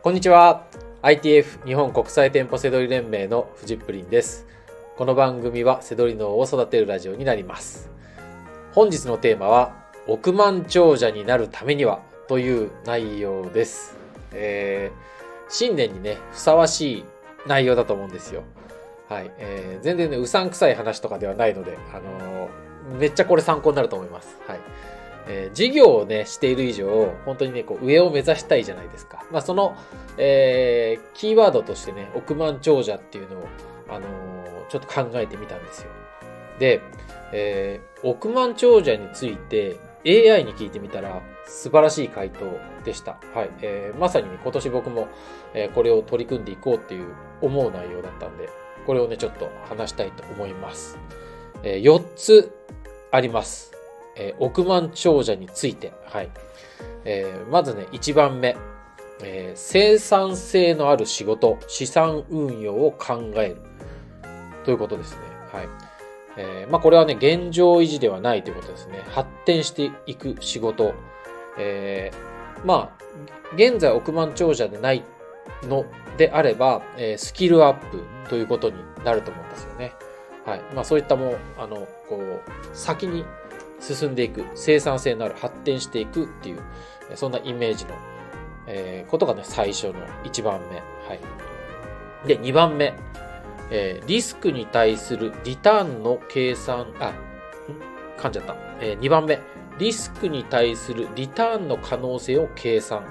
こんにちは。ITF 日本国際店舗セドリ連盟のフジップリンです。この番組はセドリ脳を育てるラジオになります。本日のテーマは億万長者になるためにはという内容です、えー、新年にねふさわしい内容だと思うんですよ。はい、えー、全然ねうさんくさい話とかではないのであのー、めっちゃこれ参考になると思います。はい。えー、事業をね、している以上、本当にね、こう、上を目指したいじゃないですか。まあ、その、えー、キーワードとしてね、億万長者っていうのを、あのー、ちょっと考えてみたんですよ。で、えー、億万長者について AI に聞いてみたら素晴らしい回答でした。はい。えー、まさに、ね、今年僕も、えー、これを取り組んでいこうっていう思う内容だったんで、これをね、ちょっと話したいと思います。えー、4つあります。えー、億万長者について。はい。えー、まずね、1番目。えー、生産性のある仕事、資産運用を考える。ということですね。はい。えー、まあこれはね、現状維持ではないということですね。発展していく仕事。えー、まあ、現在億万長者でないのであれば、えー、スキルアップということになると思うんですよね。はい。まあそういったもう、あの、こう、先に進んでいく、生産性のある発展していくっていう、そんなイメージの、えー、ことがね、最初の1番目。はい。で、2番目。えー、リスクに対するリターンの計算、あ、噛んじゃった。えー、2番目。リスクに対するリターンの可能性を計算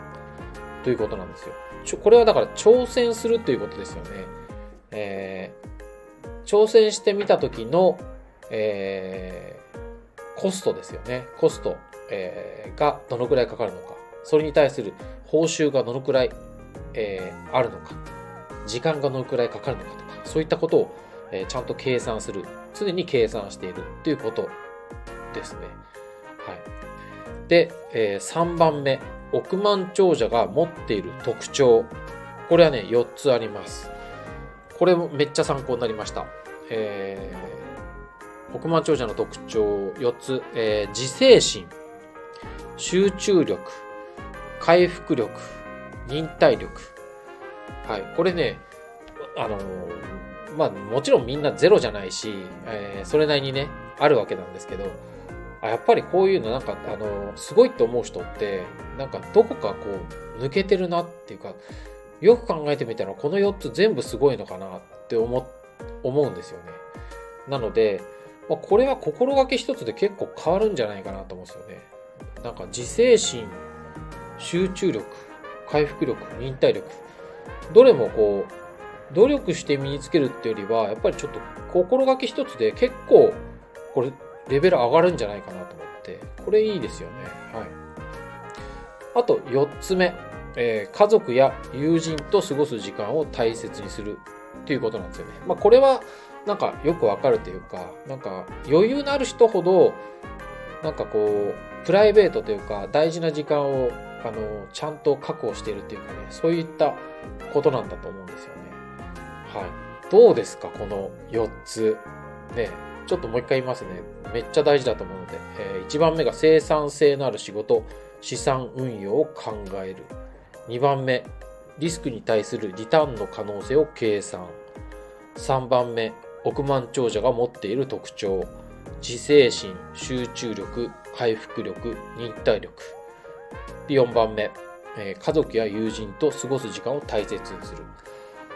ということなんですよ。ちょこれはだから挑戦するということですよね。えー、挑戦してみた時の、えコストですよね。コスト、えー、がどのくらいかかるのか。それに対する報酬がどのくらい、えー、あるのか。時間がどのくらいかかるのかとか、そういったことを、えー、ちゃんと計算する。常に計算しているということですね。はい。で、えー、3番目。億万長者が持っている特徴。これはね、4つあります。これもめっちゃ参考になりました。えー億万長者の特徴4つ、えー、自制心、集中力、回復力、忍耐力。はい。これね、あのー、まあ、もちろんみんなゼロじゃないし、えー、それなりにね、あるわけなんですけど、あやっぱりこういうのなんか、あのー、すごいって思う人って、なんかどこかこう、抜けてるなっていうか、よく考えてみたらこの4つ全部すごいのかなって思、思うんですよね。なので、まあ、これは心がけ一つで結構変わるんじゃないかなと思うんですよね。なんか自制心、集中力、回復力、忍耐力。どれもこう、努力して身につけるっていうよりは、やっぱりちょっと心がけ一つで結構、これ、レベル上がるんじゃないかなと思って、これいいですよね。はい。あと、四つ目。えー、家族や友人と過ごす時間を大切にするっていうことなんですよね。まあ、これは、なんかよくわかるというか、なんか余裕のある人ほど、なんかこう、プライベートというか大事な時間を、あの、ちゃんと確保しているっていうかね、そういったことなんだと思うんですよね。はい。どうですかこの4つ。ね、ちょっともう一回言いますね。めっちゃ大事だと思うので、えー、1番目が生産性のある仕事、資産運用を考える。2番目、リスクに対するリターンの可能性を計算。3番目、億万長者が持っている特徴。自制心集中力回復力忍耐力。で4番目、えー、家族や友人と過ごす時間を大切にする。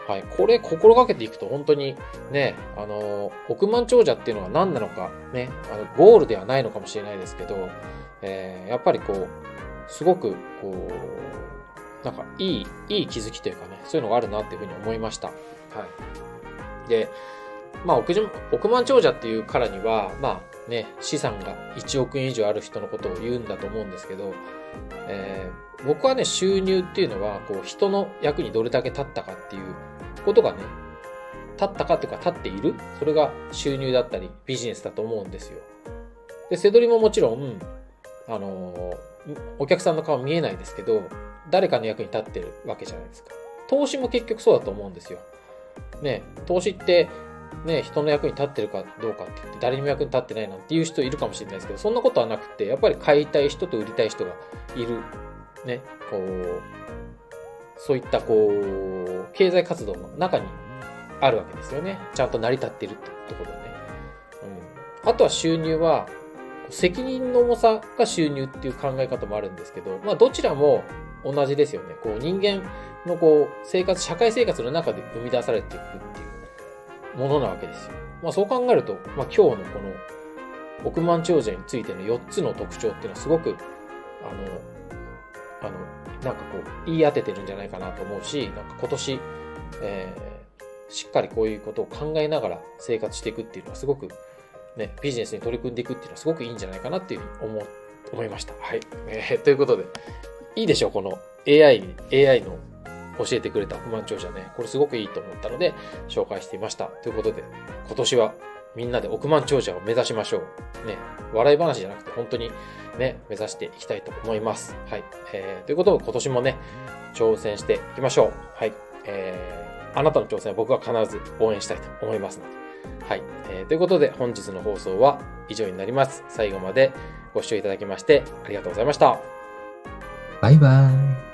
はい、これ心がけていくと本当にね、あの、億万長者っていうのは何なのかね、あのゴールではないのかもしれないですけど、えー、やっぱりこう、すごくこう、なんかいい、いい気づきというかね、そういうのがあるなっていうふうに思いました。はい。で、まあ億、億万長者っていうからには、まあね、資産が1億円以上ある人のことを言うんだと思うんですけど、えー、僕はね、収入っていうのは、こう、人の役にどれだけ立ったかっていうことがね、立ったかっていうか立っているそれが収入だったりビジネスだと思うんですよ。で、せどりももちろん、あのー、お客さんの顔見えないですけど、誰かの役に立ってるわけじゃないですか。投資も結局そうだと思うんですよ。ね、投資ってね、人の役に立ってるかどうかって言って、誰にも役に立ってないなんていう人いるかもしれないですけど、そんなことはなくて、やっぱり買いたい人と売りたい人がいる。ね、こう、そういったこう、経済活動の中にあるわけですよね。ちゃんと成り立ってるってところでね。うん。あとは収入は、責任の重さが収入っていう考え方もあるんですけど、まあどちらも同じですよね。こう人間のこう生活、社会生活の中で生み出されていくっていうものなわけですよ。まあそう考えると、まあ今日のこの億万長者についての4つの特徴っていうのはすごく、あの、あの、なんかこう言い当ててるんじゃないかなと思うし、なんか今年、えー、しっかりこういうことを考えながら生活していくっていうのはすごくね、ビジネスに取り組んでいくっていうのはすごくいいんじゃないかなっていうふうに思、思いました。はい。えー、ということで、いいでしょうこの AI に、AI の教えてくれた億万長者ね。これすごくいいと思ったので、紹介していました。ということで、今年はみんなで億万長者を目指しましょう。ね、笑い話じゃなくて本当にね、目指していきたいと思います。はい。えー、ということで今年もね、挑戦していきましょう。はい。えー、あなたの挑戦は僕は必ず応援したいと思いますので、はい、えー。ということで本日の放送は以上になります。最後までご視聴いただきましてありがとうございました。バイバイ。